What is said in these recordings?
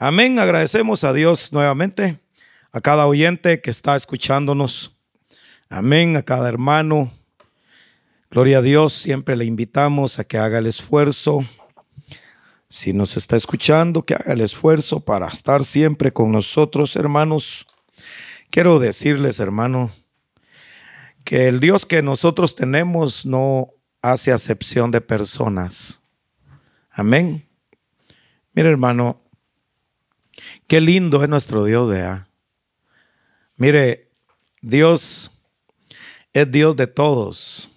Amén. Agradecemos a Dios nuevamente, a cada oyente que está escuchándonos. Amén. A cada hermano. Gloria a Dios. Siempre le invitamos a que haga el esfuerzo. Si nos está escuchando, que haga el esfuerzo para estar siempre con nosotros, hermanos. Quiero decirles, hermano, que el Dios que nosotros tenemos no hace acepción de personas. Amén. Mire, hermano, qué lindo es nuestro Dios, vea. Mire, Dios es Dios de todos.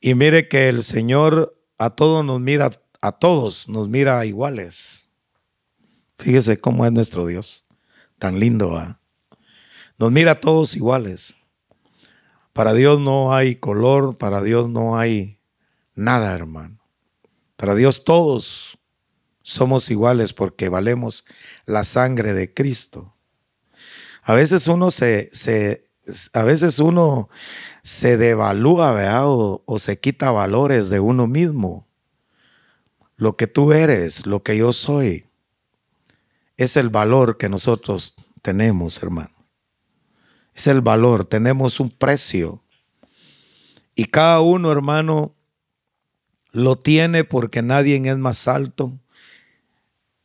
Y mire que el Señor a todos nos mira, a todos nos mira iguales. Fíjese cómo es nuestro Dios. Tan lindo, ¿va? Nos mira a todos iguales. Para Dios no hay color, para Dios no hay nada, hermano. Para Dios todos somos iguales porque valemos la sangre de Cristo. A veces uno se, a veces uno se devalúa, O, o se quita valores de uno mismo. Lo que tú eres, lo que yo soy, es el valor que nosotros tenemos, hermano. Es el valor, tenemos un precio. Y cada uno, hermano, lo tiene porque nadie es más alto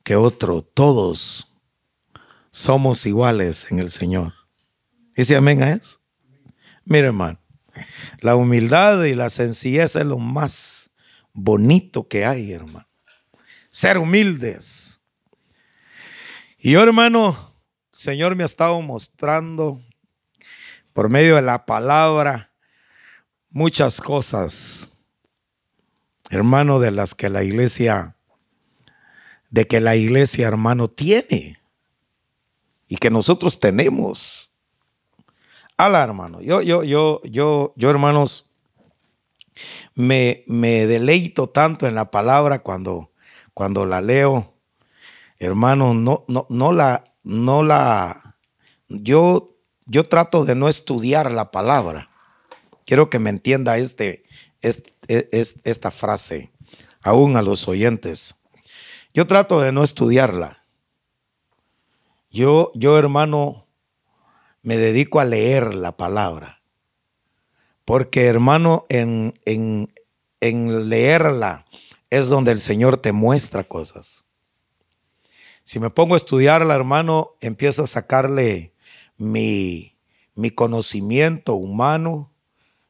que otro. Todos somos iguales en el Señor. ¿Dice amén a eso? Mire, hermano, la humildad y la sencillez es lo más bonito que hay, hermano. Ser humildes. Y yo, hermano, Señor me ha estado mostrando por medio de la palabra muchas cosas hermano, de las que la iglesia, de que la iglesia, hermano, tiene y que nosotros tenemos. Ala, hermano, yo, yo, yo, yo, yo, hermanos, me, me deleito tanto en la palabra cuando, cuando la leo. Hermano, no, no, no la, no la, yo, yo trato de no estudiar la palabra. Quiero que me entienda este, es, esta frase, aún a los oyentes. Yo trato de no estudiarla. Yo, yo hermano, me dedico a leer la palabra. Porque hermano, en, en, en leerla es donde el Señor te muestra cosas. Si me pongo a estudiarla, hermano, empiezo a sacarle mi, mi conocimiento humano,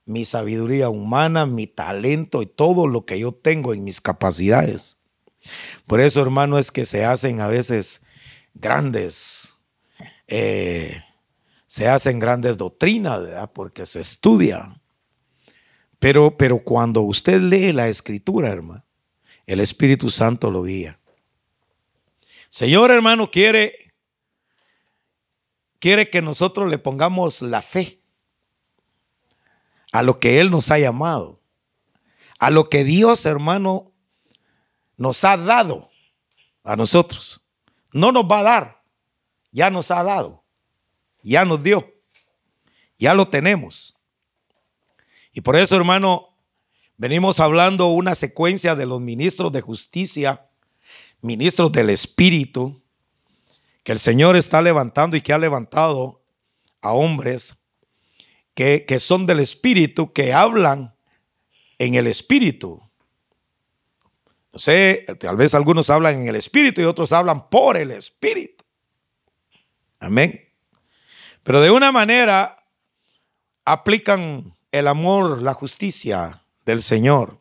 mi sabiduría humana, mi talento y todo lo que yo tengo en mis capacidades. Por eso, hermano, es que se hacen a veces grandes, eh, se hacen grandes doctrinas. Porque se estudia. Pero, pero cuando usted lee la escritura, hermano, el Espíritu Santo lo guía. Señor, hermano, quiere, quiere que nosotros le pongamos la fe a lo que Él nos ha llamado, a lo que Dios, hermano, nos ha dado a nosotros. No nos va a dar, ya nos ha dado, ya nos dio, ya lo tenemos. Y por eso, hermano, venimos hablando una secuencia de los ministros de justicia, ministros del Espíritu, que el Señor está levantando y que ha levantado a hombres que, son del Espíritu, que hablan en el Espíritu. No sé, tal vez algunos hablan en el Espíritu y otros hablan por el Espíritu. Amén. Pero de una manera aplican el amor, la justicia del Señor.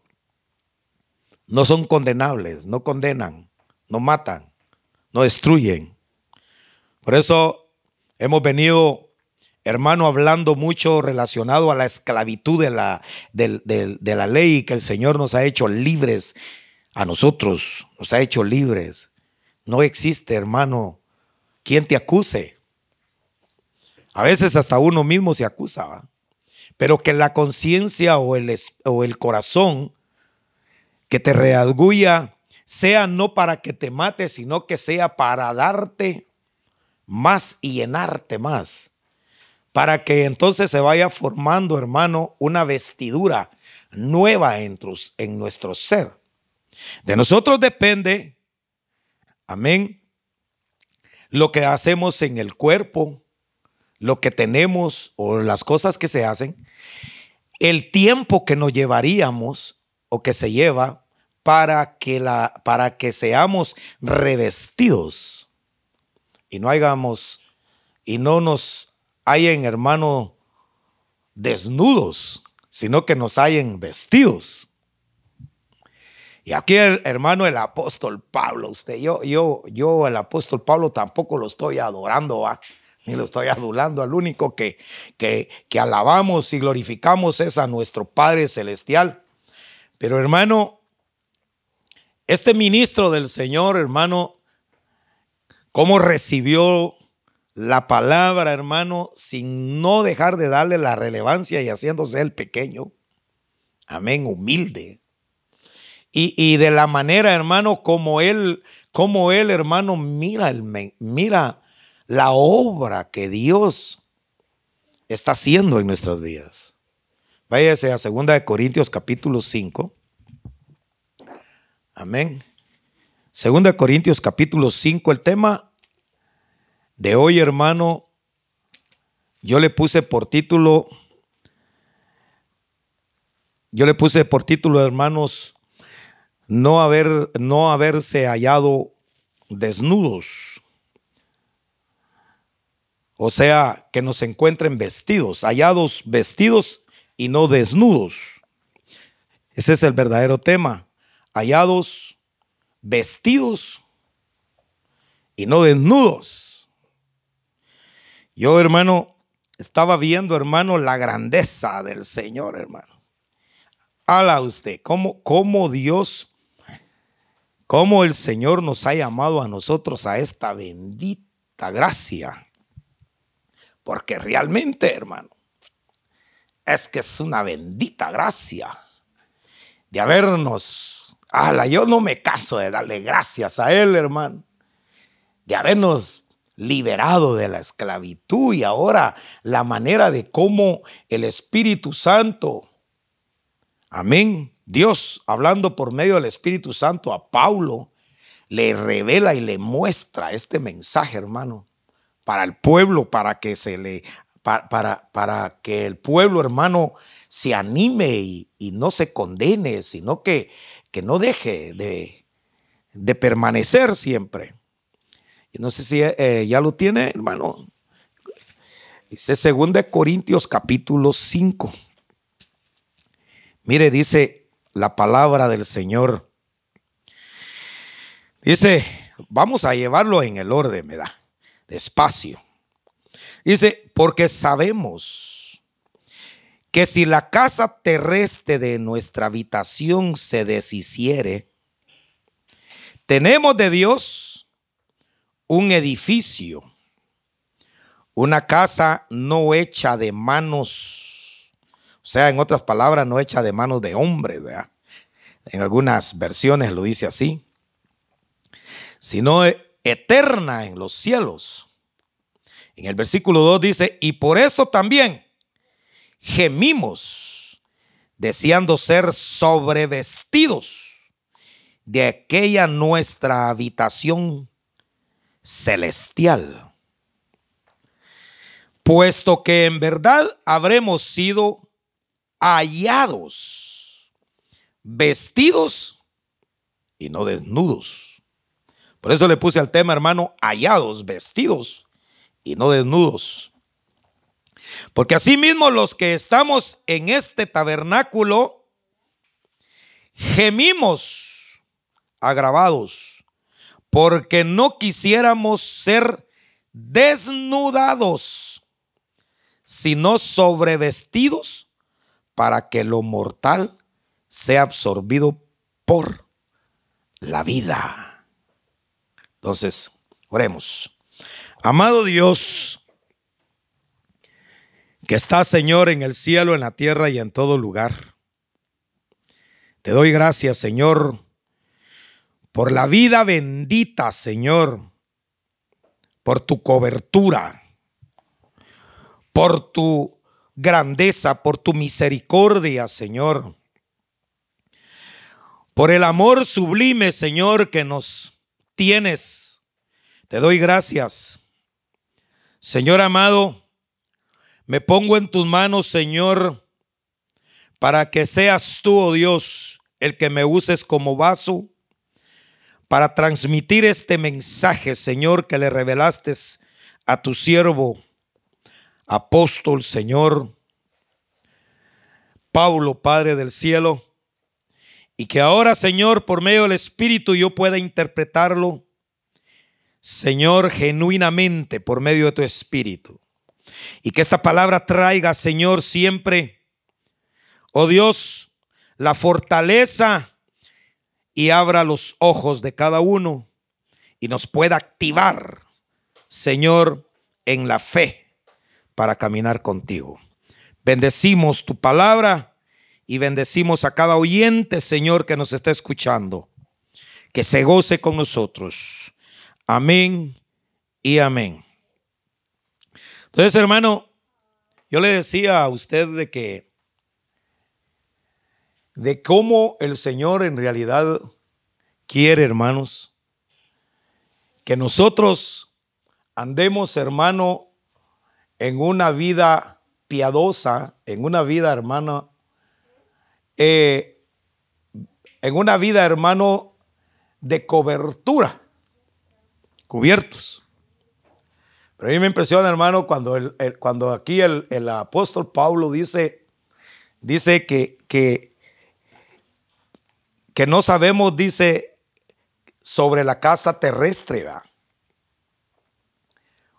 No son condenables, no condenan, no matan, no destruyen. Por eso hemos venido hermano, hablando mucho relacionado a la esclavitud de la, de, la ley que el Señor nos ha hecho libres a nosotros, nos ha hecho libres. No existe, hermano, quien te acuse. A veces hasta uno mismo se acusa, pero que la conciencia o el, o el corazón que te readguya sea no para que te mate, sino que sea para darte más y llenarte más para que entonces se vaya formando, hermano, una vestidura nueva en, nuestro ser. De nosotros depende, amén, lo que hacemos en el cuerpo, lo que tenemos o las cosas que se hacen, el tiempo que nos llevaríamos o que se lleva para que, la, para que seamos revestidos y no hagamos y no nos hayan, hermano, desnudos, sino que nos hayan vestidos. Y aquí hermano, el apóstol Pablo, usted, yo, yo, yo, el apóstol Pablo tampoco lo estoy adorando, ni lo estoy adulando. Al único que, que, que alabamos y glorificamos es a nuestro Padre Celestial. Pero hermano, este ministro del Señor, hermano, ¿cómo recibió la palabra, hermano, sin no dejar de darle la relevancia y haciéndose el pequeño? Amén, humilde y, de la manera, hermano, como él, como él, hermano, mira, el, mira la obra que Dios está haciendo en nuestras vidas. Váyase a 2 Corintios capítulo 5. Amén. 2 Corintios capítulo 5, el tema de hoy, hermano, yo le puse por título, yo le puse por título, hermanos, no, haber, no haberse hallado desnudos. O sea, que nos encuentren vestidos, hallados vestidos y no desnudos. Ese es el verdadero tema. Hallados vestidos y no desnudos. Yo, hermano, estaba viendo, hermano, la grandeza del Señor, hermano. Hala usted, cómo, cómo Dios cómo el Señor nos ha llamado a nosotros a esta bendita gracia. Porque realmente, hermano, es que es una bendita gracia de habernos, ala, yo no me canso de darle gracias a Él, hermano, de habernos liberado de la esclavitud y ahora la manera de cómo el Espíritu Santo, amén, Dios, hablando por medio del Espíritu Santo a Paulo, le revela y le muestra este mensaje, hermano, para el pueblo, para que se le, para, para, que el pueblo, hermano, se anime y, no se condene, sino que, que no deje de, de, permanecer siempre. Y no sé si eh, ya lo tiene, hermano. Dice 2 Corintios capítulo 5. Mire, dice, la palabra del Señor. Dice, vamos a llevarlo en el orden, ¿verdad? Despacio. Dice, porque sabemos que si la casa terrestre de nuestra habitación se deshiciere, tenemos de Dios un edificio, una casa no hecha de manos o sea, en otras palabras, no hecha de manos de hombre, ¿verdad? En algunas versiones lo dice así, sino eterna en los cielos. En el versículo 2 dice, y por esto también gemimos, deseando ser sobrevestidos de aquella nuestra habitación celestial, puesto que en verdad habremos sido hallados, vestidos y no desnudos. Por eso le puse al tema, hermano, hallados, vestidos y no desnudos. Porque asimismo los que estamos en este tabernáculo gemimos agravados, porque no quisiéramos ser desnudados, sino sobrevestidos para que lo mortal sea absorbido por la vida. Entonces, oremos. Amado Dios, que está Señor en el cielo, en la tierra y en todo lugar. Te doy gracias, Señor, por la vida bendita, Señor, por tu cobertura, por tu grandeza, por tu misericordia, Señor. Por el amor sublime, Señor, que nos tienes. Te doy gracias. Señor amado, me pongo en tus manos, Señor, para que seas tú, oh Dios, el que me uses como vaso para transmitir este mensaje, Señor, que le revelaste a tu siervo, apóstol, Señor, Pablo, Padre del cielo, y que ahora, Señor, por medio del Espíritu yo pueda interpretarlo Señor, genuinamente por medio de tu Espíritu. Y que esta palabra traiga, Señor, siempre, oh Dios, la fortaleza y abra los ojos de cada uno y nos pueda activar, Señor, en la fe para caminar contigo. Bendecimos tu palabra y bendecimos a cada oyente, Señor, que nos está escuchando. Que se goce con nosotros. Amén y amén. Entonces, hermano, yo le decía a usted de que de cómo el Señor en realidad quiere, hermanos, que nosotros andemos, hermano, en una vida piadosa, en una vida, hermano, eh, en una vida, hermano, de cobertura cubiertos. Pero a mí me impresiona, hermano, cuando, el, cuando aquí el, apóstol Pablo dice, dice que, que, que no sabemos, dice, sobre la casa terrestre. O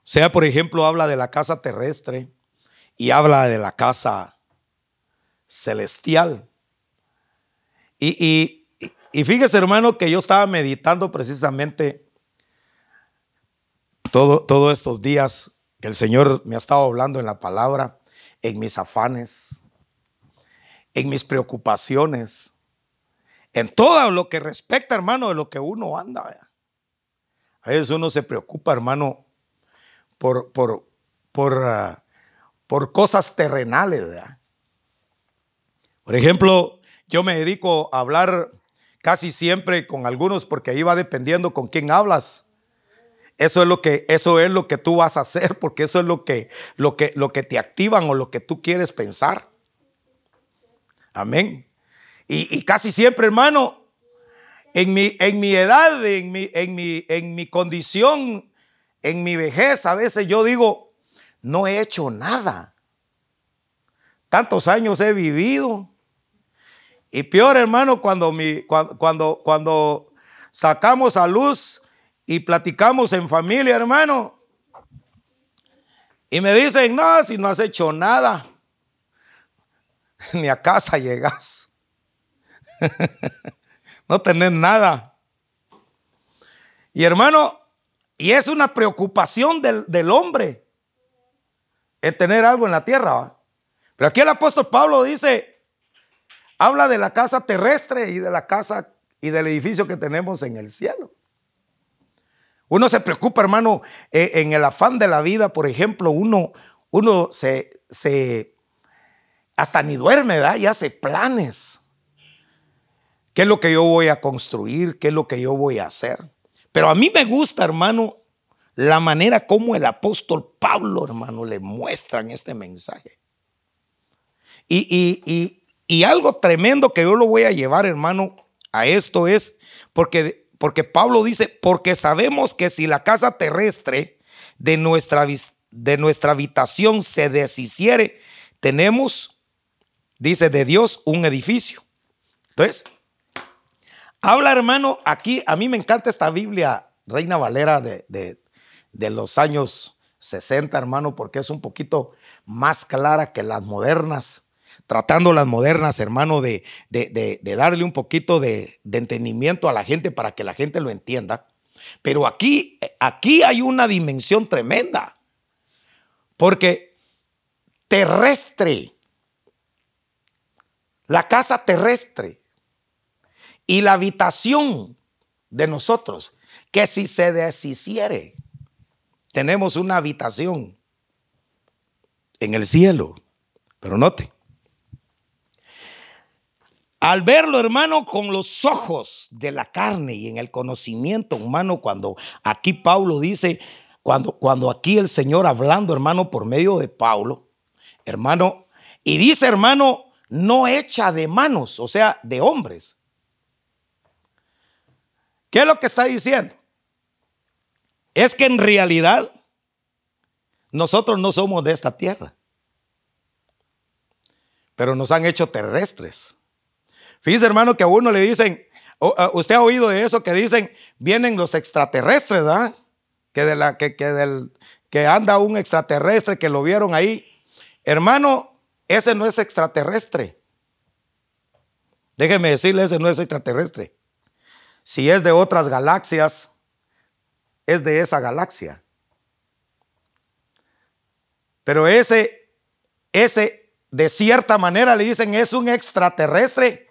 sea, por ejemplo, habla de la casa terrestre y habla de la casa celestial. Y, y, y fíjese, hermano, que yo estaba meditando precisamente todos estos días que el Señor me ha estado hablando en la palabra, en mis afanes, en mis preocupaciones, en todo lo que respecta, hermano, de lo que uno anda. A veces uno se preocupa, hermano, por, por, por, ah, por cosas terrenales. Por ejemplo, yo me dedico a hablar casi siempre con algunos porque ahí va dependiendo con quién hablas. Eso es lo que, eso es lo que tú vas a hacer, porque eso es lo que, lo que, lo que te activan o lo que tú quieres pensar. Amén. Y, casi siempre, hermano, en mi, en mi edad, en mi, en, mi, en mi condición, en mi vejez, a veces yo digo, no he hecho nada. Tantos años he vivido. Y peor, hermano, cuando, mi, cuando, cuando, cuando sacamos a luz y platicamos en familia, hermano. Y me dicen, no, si no has hecho nada, ni a casa llegas. no tenés nada. Y hermano, y es una preocupación del, hombre el tener algo en la tierra. Pero aquí el apóstol Pablo dice, habla de la casa terrestre y de la casa y del edificio que tenemos en el cielo. Uno se preocupa, hermano, eh, en el afán de la vida, por ejemplo, uno, uno se, se, hasta ni duerme, ¿verdad? Y hace planes. ¿Qué es lo que yo voy a construir? ¿Qué es lo que yo voy a hacer? Pero a mí me gusta, hermano, la manera como el apóstol Pablo, hermano, le muestran este mensaje. Y, y, y algo tremendo que yo lo voy a llevar, hermano, a esto es porque porque Pablo dice, porque sabemos que si la casa terrestre de nuestra, de nuestra habitación se deshiciere, tenemos, dice de Dios, un edificio. Entonces, habla hermano, aquí a mí me encanta esta Biblia, Reina Valera de, de los años 60, hermano, porque es un poquito más clara que las modernas tratando las modernas, hermano, de, darle un poquito de, entendimiento a la gente para que la gente lo entienda. Pero aquí, aquí hay una dimensión tremenda. Porque terrestre, la casa terrestre y la habitación de nosotros, que si se deshiciere, tenemos una habitación en el cielo. Pero note, Al verlo, hermano, con los ojos de la carne y en el conocimiento humano, cuando aquí Pablo dice, cuando, cuando aquí el Señor hablando, hermano, por medio de Pablo, hermano, y dice, hermano, no echa de manos, o sea, de hombres. ¿Qué es lo que está diciendo? Es que en realidad nosotros no somos de esta tierra, pero nos han hecho terrestres. Fíjese, hermano, que a uno le dicen, usted ha oído de eso que dicen, vienen los extraterrestres, ¿verdad? Que, de la, que, que, del, que anda un extraterrestre que lo vieron ahí. Hermano, ese no es extraterrestre. Déjeme decirle, ese no es extraterrestre. Si es de otras galaxias, es de esa galaxia. Pero ese, ese, de cierta manera le dicen es un extraterrestre,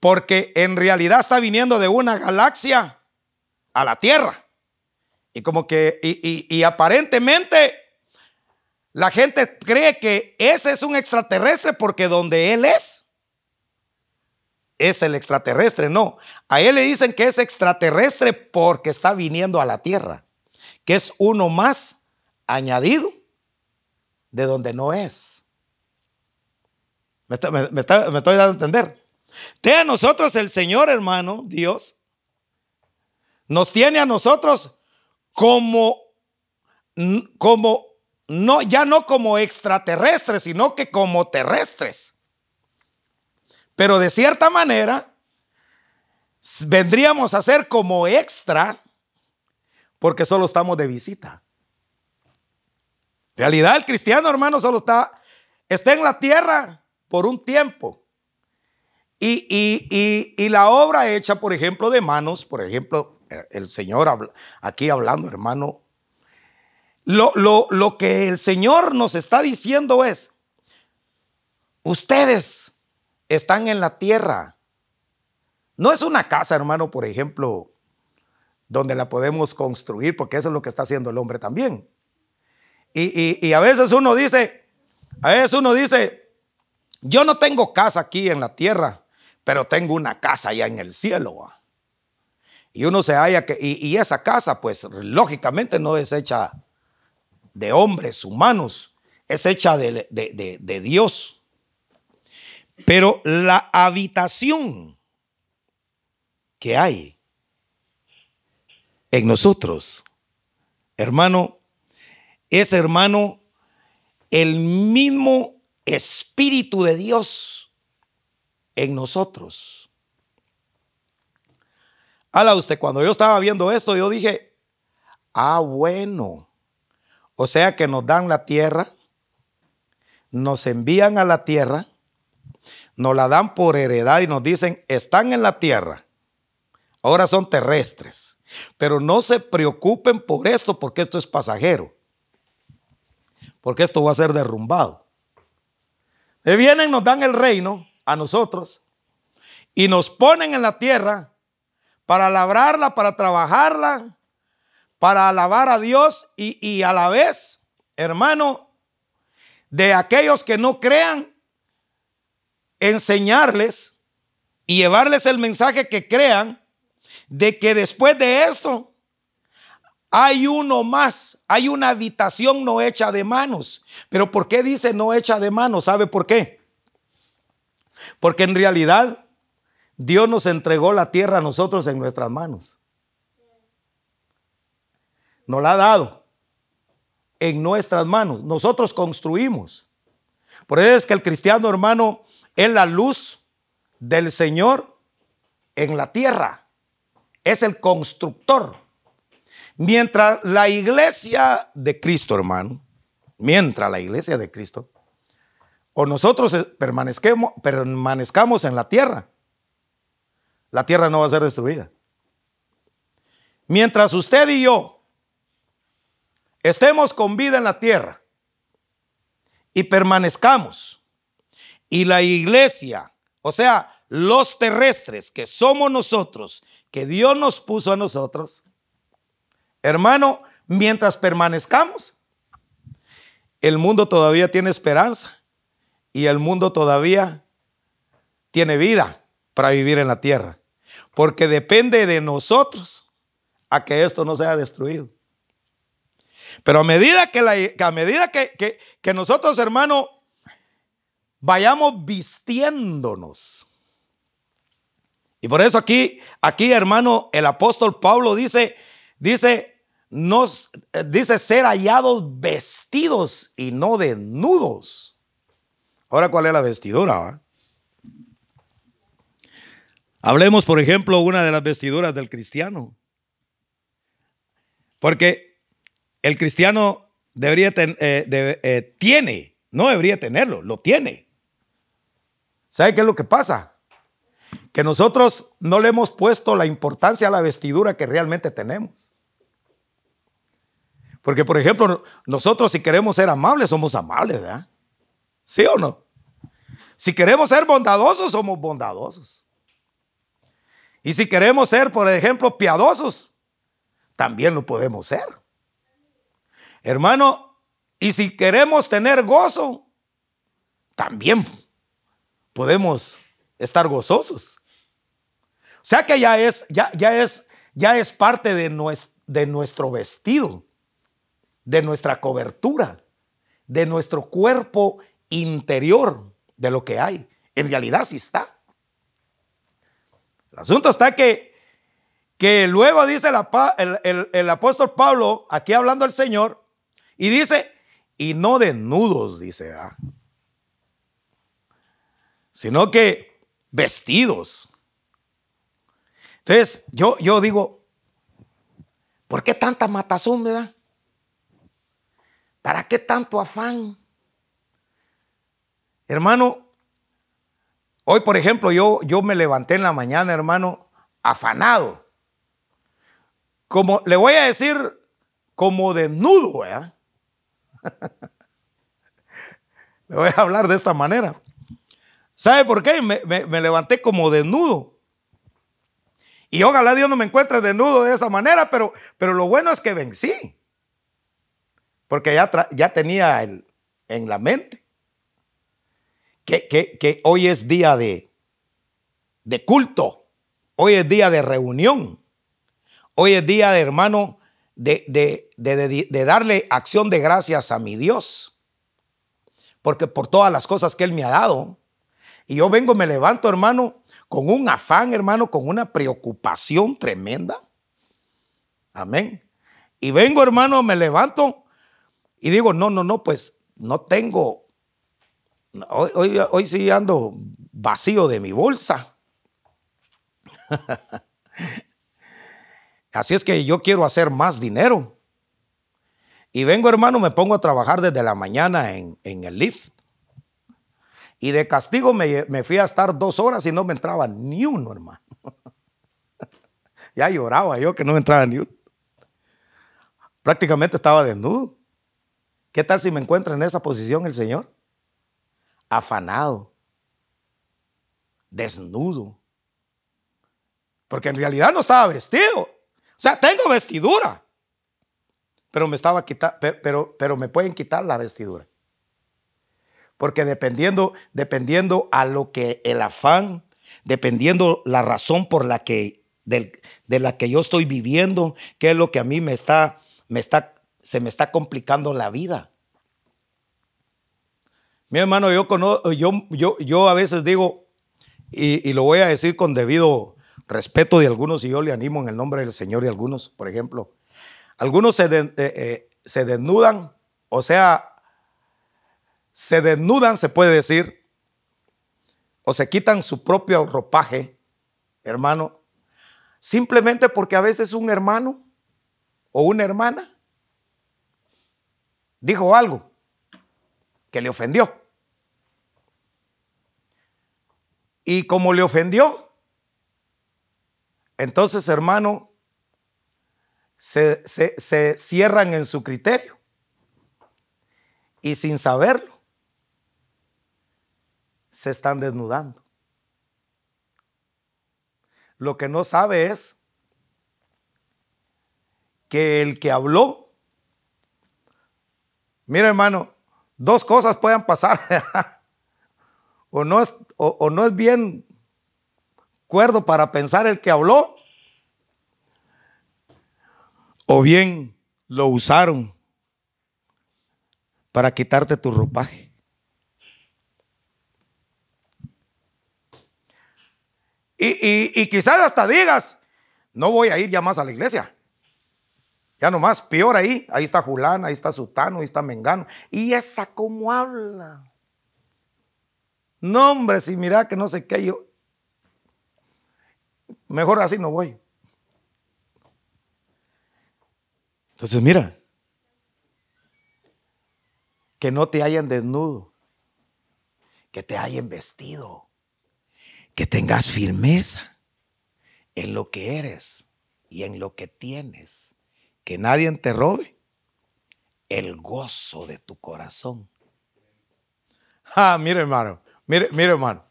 porque en realidad está viniendo de una galaxia a la Tierra. Y como que, y, y aparentemente la gente cree que ese es un extraterrestre porque donde él es, es el extraterrestre. No, a él le dicen que es extraterrestre porque está viniendo a la tierra, que es uno más añadido de donde no es. Me, estoy dando a entender. Te a nosotros el Señor, hermano, Dios, nos tiene a nosotros como, como no, ya no como extraterrestres, sino que como terrestres. Pero de cierta manera, vendríamos a ser como extra porque solo estamos de visita. En realidad, el cristiano, hermano, solo está, está en la tierra por un tiempo. Y, y, la obra hecha, por ejemplo, de manos, por ejemplo, el Señor aquí hablando, hermano, lo, lo, que el Señor nos está diciendo es, ustedes están en la tierra. No es una casa, hermano, por ejemplo, donde la podemos construir, porque eso es lo que está haciendo el hombre también. Y, y, a veces uno dice, a veces uno dice, yo no tengo casa aquí en la tierra, pero tengo una casa allá en el cielo. Y uno se halla que, y, y esa casa, pues lógicamente no es hecha de hombres humanos, es hecha de, Dios. Pero la habitación que hay en nosotros, hermano, es hermano el mismo Espíritu de Dios en nosotros. Hala usted, cuando yo estaba viendo esto, yo dije, ah, bueno, o sea que nos dan la tierra, nos envían a la tierra, nos la dan por heredad y nos dicen, están en la tierra, ahora son terrestres, pero no se preocupen por esto porque esto es pasajero, porque esto va a ser derrumbado. Y vienen, nos dan el reino a nosotros y nos ponen en la tierra para labrarla, para trabajarla, para alabar a Dios y, a la vez, hermano, de aquellos que no crean, enseñarles y llevarles el mensaje que crean de que después de esto hay uno más, hay una habitación no hecha de manos. Pero ¿por qué dice no hecha de manos? ¿Sabe por qué? Porque en realidad Dios nos entregó la tierra a nosotros en nuestras manos nos la ha dado en nuestras manos. Nosotros construimos. Por eso es que el cristiano hermano es la luz del Señor en la tierra. Es el constructor. Mientras la iglesia de Cristo, hermano, mientras la iglesia de Cristo, o nosotros permanezcamos, permanezcamos en la tierra, la tierra no va a ser destruida. Mientras usted y yo estemos con vida en la tierra y permanezcamos, y la iglesia, o sea, los terrestres que somos nosotros, que Dios nos puso a nosotros, hermano, mientras permanezcamos, el mundo todavía tiene esperanza y el mundo todavía tiene vida para vivir en la tierra. Porque depende de nosotros a que esto no sea destruido. Pero a medida que, la, a medida que, que nosotros, hermano, vayamos vistiéndonos. Y por eso aquí, aquí, hermano, el apóstol Pablo dice, dice, nos, dice ser hallados vestidos y no desnudos. Ahora, ¿cuál es la vestidura? Hablemos, por ejemplo, una de las vestiduras del cristiano. Porque el cristiano debería tener, eh, eh, tiene, no debería tenerlo, lo tiene. ¿Sabe qué es lo que pasa? Que nosotros no le hemos puesto la importancia a la vestidura que realmente tenemos. Porque, por ejemplo, nosotros si queremos ser amables, somos amables, ¿verdad? ¿Sí o no? Si queremos ser bondadosos, somos bondadosos. Y si queremos ser, por ejemplo, piadosos, también lo podemos ser. Hermano, y si queremos tener gozo, también podemos estar gozosos. O sea que ya es, ya, ya es, ya es parte de nuestro, de nuestro vestido, de nuestra cobertura, de nuestro cuerpo interior, de lo que hay. En realidad sí está. El asunto está que, que luego dice el, apóstol Pablo, aquí hablando el Señor, y dice, y no desnudos, dice, sino que vestidos. Entonces, yo, yo digo, ¿por qué tanta matazón, verdad? ¿Para qué tanto afán? Hermano, Hoy, por ejemplo, yo, yo me levanté en la mañana, hermano, afanado. Como le voy a decir, como desnudo, ¿eh? le voy a hablar de esta manera. ¿Sabe por qué? Me, levanté como desnudo. Y ojalá Dios no me encuentre desnudo de esa manera, pero, pero lo bueno es que vencí. Porque ya, ya tenía el, en la mente que, hoy es día de, de culto, hoy es día de reunión, hoy es día de hermano de, de, darle acción de gracias a mi Dios, porque por todas las cosas que Él me ha dado, y yo vengo, me levanto hermano, con un afán hermano, con una preocupación tremenda. Amén. Y vengo hermano, me levanto y digo, no, no, no, pues no tengo Hoy, hoy, sí ando vacío de mi bolsa. Así es que yo quiero hacer más dinero. Y vengo, hermano, me pongo a trabajar desde la mañana en, el lift. Y de castigo me, me, fui a estar dos horas y no me entraba ni uno, hermano. ya lloraba yo que no me entraba ni uno. Prácticamente estaba desnudo. ¿Qué tal si me encuentra en esa posición el Señor? afanado, desnudo. Porque en realidad no estaba vestido. O sea, tengo vestidura. Pero me estaba quitando, pero, pero, me pueden quitar la vestidura. Porque dependiendo, dependiendo a lo que el afán, dependiendo la razón por la que, de la que yo estoy viviendo, qué es lo que a mí me está, me está, se me está complicando la vida. Mi hermano, yo, yo, yo, yo a veces digo, y, lo voy a decir con debido respeto de algunos, y yo le animo en el nombre del Señor de algunos, por ejemplo, algunos se, eh, eh, se desnudan, o sea, se desnudan, se puede decir, o se quitan su propio ropaje, hermano, simplemente porque a veces un hermano o una hermana dijo algo que le ofendió. Y como le ofendió, entonces, hermano, se, se, cierran en su criterio. Y sin saberlo, se están desnudando. Lo que no sabe es que el que habló, mira hermano, dos cosas puedan pasar. o no es, o, no es bien cuerdo para pensar el que habló, o bien lo usaron para quitarte tu ropaje. Y, quizás hasta digas, no voy a ir ya más a la iglesia. Ya nomás, peor ahí. Ahí está Julán, ahí está Sutano, ahí está Mengano. Y esa cómo habla. No, hombre, si mira que no sé qué yo. Mejor así no voy. Entonces, mira, que no te hayan desnudo, que te hayan vestido, que tengas firmeza en lo que eres y en lo que tienes, que nadie te robe el gozo de tu corazón. Ah, mire hermano, mire, mire hermano,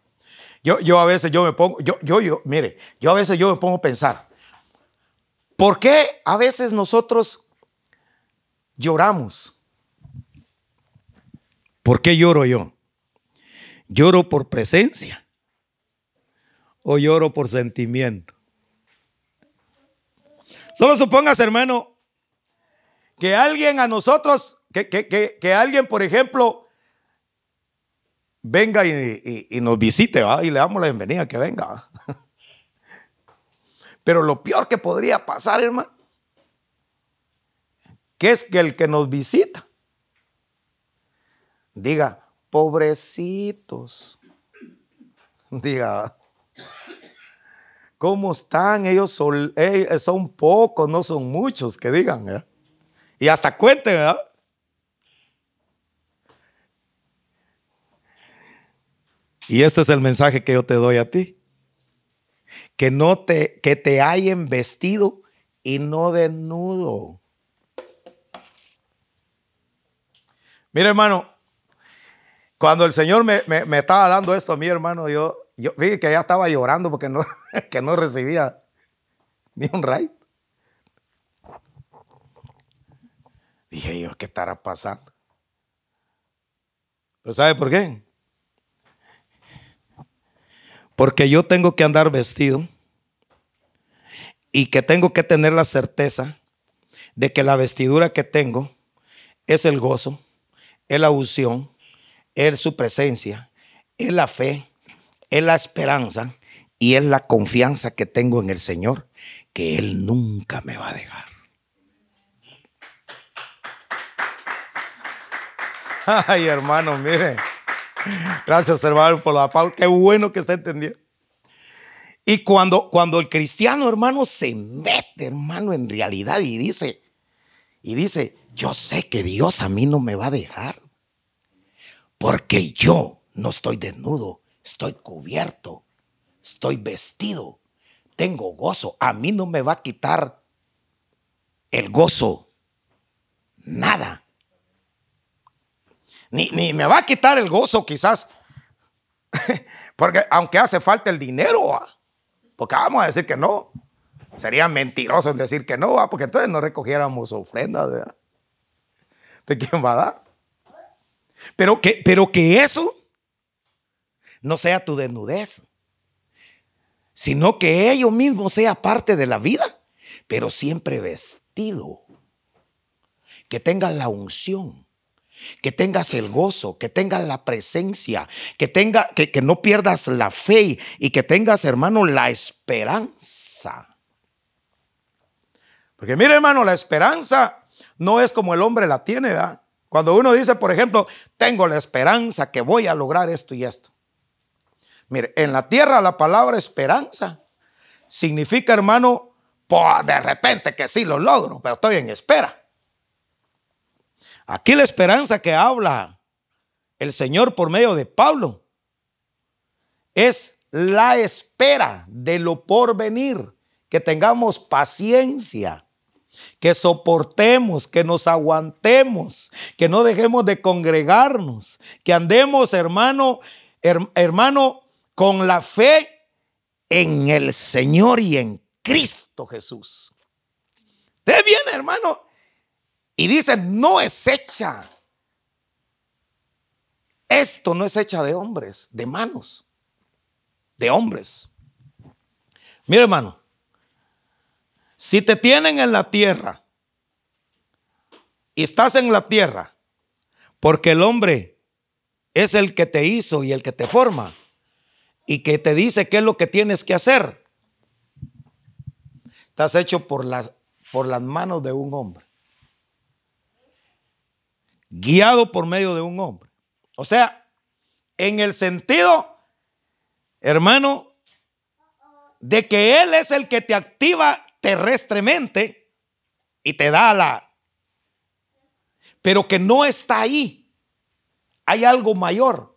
yo, yo a veces yo me pongo, yo, yo, yo, mire, yo a veces yo me pongo a pensar, ¿por qué a veces nosotros lloramos. ¿Por qué lloro yo? ¿Lloro por presencia o lloro por sentimiento? Solo supongas, hermano, que alguien a nosotros, que, que, alguien, por ejemplo, venga y, nos visite y le damos la bienvenida, que venga. Pero lo peor que podría pasar, hermano, que es que el que nos visita diga, pobrecitos, diga, ¿cómo están? Ellos son, eh, son pocos, no son muchos, que digan, ¿eh? y hasta cuenten, ¿verdad? Y este es el mensaje que yo te doy a ti. Que no te, que te vestido y no desnudo. Mira, hermano, cuando el Señor me, estaba dando esto a mí, hermano, yo, yo que ya estaba llorando porque no, que no recibía ni un ray. Dije yo, ¿qué estará pasando? ¿Pero sabe por qué? Porque yo tengo que andar vestido y que tengo que tener la certeza de que la vestidura que tengo es el gozo es la unción, es su presencia, es la fe, es la esperanza y es la confianza que tengo en el Señor, que Él nunca me va a dejar. Ay, hermano, mire. Gracias, hermano, por la pausa. Qué bueno que está entendiendo. Y cuando, cuando el cristiano, hermano, se mete, hermano, en realidad y dice, y dice, yo sé que Dios a mí no me va a dejar. Porque yo no estoy desnudo, estoy cubierto, estoy vestido, tengo gozo. A mí no me va a quitar el gozo. Nada. Ni, ni me va a quitar el gozo quizás. Porque aunque hace falta el dinero, porque vamos a decir que no. Sería mentiroso en decir que no, porque entonces no recogiéramos ofrendas. ¿verdad? ¿De quién va a dar? Pero que, pero que eso no sea tu desnudez, sino que ello mismo sea parte de la vida, pero siempre vestido. Que tengas la unción, que tengas el gozo, que tengas la presencia, que, tenga, que, que no pierdas la fe y que tengas, hermano, la esperanza. Porque mire, hermano, la esperanza no es como el hombre la tiene, ¿verdad? Cuando uno dice, por ejemplo, tengo la esperanza que voy a lograr esto y esto. Mire, en la tierra la palabra esperanza significa, hermano, de repente que sí lo logro, pero estoy en espera. Aquí la esperanza que habla el Señor por medio de Pablo es la espera de lo por venir, que tengamos paciencia que soportemos, que nos aguantemos, que no dejemos de congregarnos, que andemos, hermano, hermano, con la fe en el Señor y en Cristo Jesús. Usted viene, hermano, y dice, no es hecha. Esto no es hecha de hombres, de manos, de hombres. Mira, hermano, si te tienen en la tierra y estás en la tierra, porque el hombre es el que te hizo y el que te forma y que te dice qué es lo que tienes que hacer. Estás hecho por las, por las manos de un hombre. Guiado por medio de un hombre. O sea, en el sentido, hermano, de que Él es el que te activa terrestremente y te da la... Pero que no está ahí. Hay algo mayor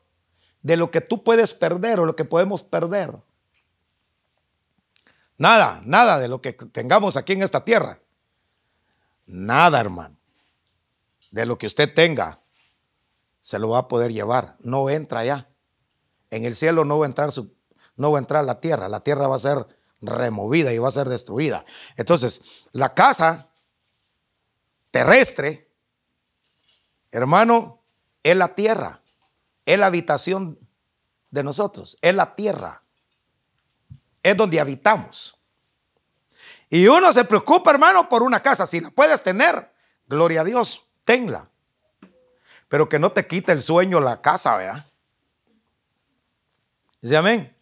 de lo que tú puedes perder o lo que podemos perder. Nada, nada de lo que tengamos aquí en esta tierra. Nada, hermano. De lo que usted tenga, se lo va a poder llevar. No entra allá. En el cielo no va a entrar su, no va a entrar la tierra. La tierra va a ser removida y va a ser destruida. Entonces, la casa terrestre, hermano, es la tierra, es la habitación de nosotros, es la tierra, es donde habitamos. Y uno se preocupa, hermano, por una casa. Si la puedes tener, gloria a Dios, tenla. Pero que no te quite el sueño la casa, vea. Dice amén.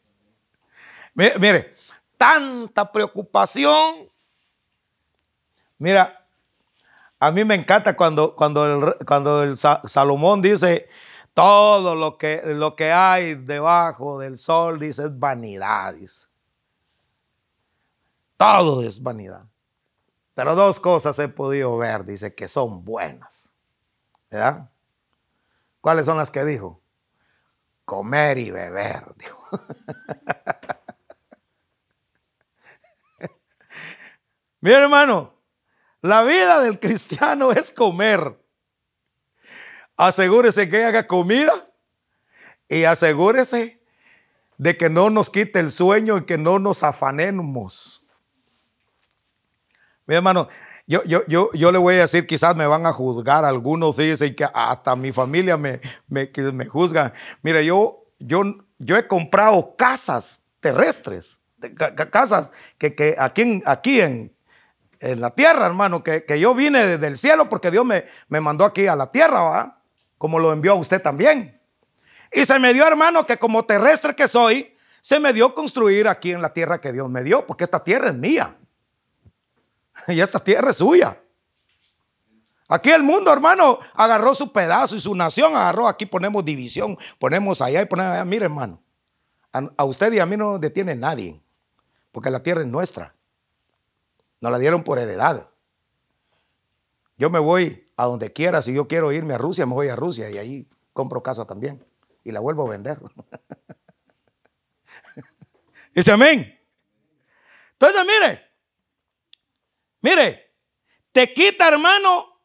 Mire, tanta preocupación. Mira, a mí me encanta cuando, cuando, el, cuando el Salomón dice, todo lo que, lo que hay debajo del sol, dice, es vanidad. Todo es vanidad. Pero dos cosas he podido ver, dice, que son buenas. ¿Verdad? ¿Cuáles son las que dijo? Comer y beber, dijo. Mi hermano, la vida del cristiano es comer. Asegúrese que haga comida y asegúrese de que no nos quite el sueño y que no nos afanemos. Mi hermano, yo, yo, yo, yo, le voy a decir, quizás me van a juzgar, algunos dicen que hasta mi familia me, me, me juzga. Mira, yo, yo, yo he comprado casas terrestres, casas que, que aquí, aquí en, en la tierra, hermano, que, yo vine desde el cielo porque Dios me, me mandó aquí a la tierra, ¿va? Como lo envió a usted también. Y se me dio, hermano, que como terrestre que soy, se me dio construir aquí en la tierra que Dios me dio, porque esta tierra es mía. Y esta tierra es suya. Aquí el mundo, hermano, agarró su pedazo y su nación agarró. Aquí ponemos división, ponemos allá y ponemos allá. Mire, hermano, a, usted y a mí no detiene nadie, porque la tierra es nuestra. Nos la dieron por heredad. Yo me voy a donde quiera. Si yo quiero irme a Rusia, me voy a Rusia y ahí compro casa también. Y la vuelvo a vender. Dice amén. Entonces, mire, mire, te quita, hermano,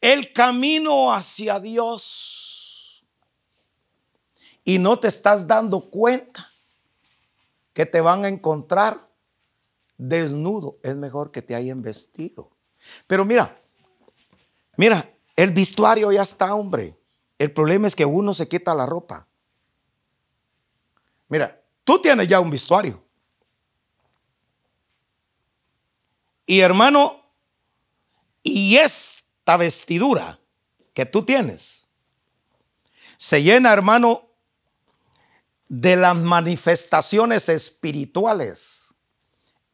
el camino hacia Dios. Y no te estás dando cuenta que te van a encontrar desnudo, es mejor que te hayan vestido. Pero mira, mira, el vestuario ya está, hombre. El problema es que uno se quita la ropa. Mira, tú tienes ya un vestuario. Y hermano, y esta vestidura que tú tienes se llena, hermano, de las manifestaciones espirituales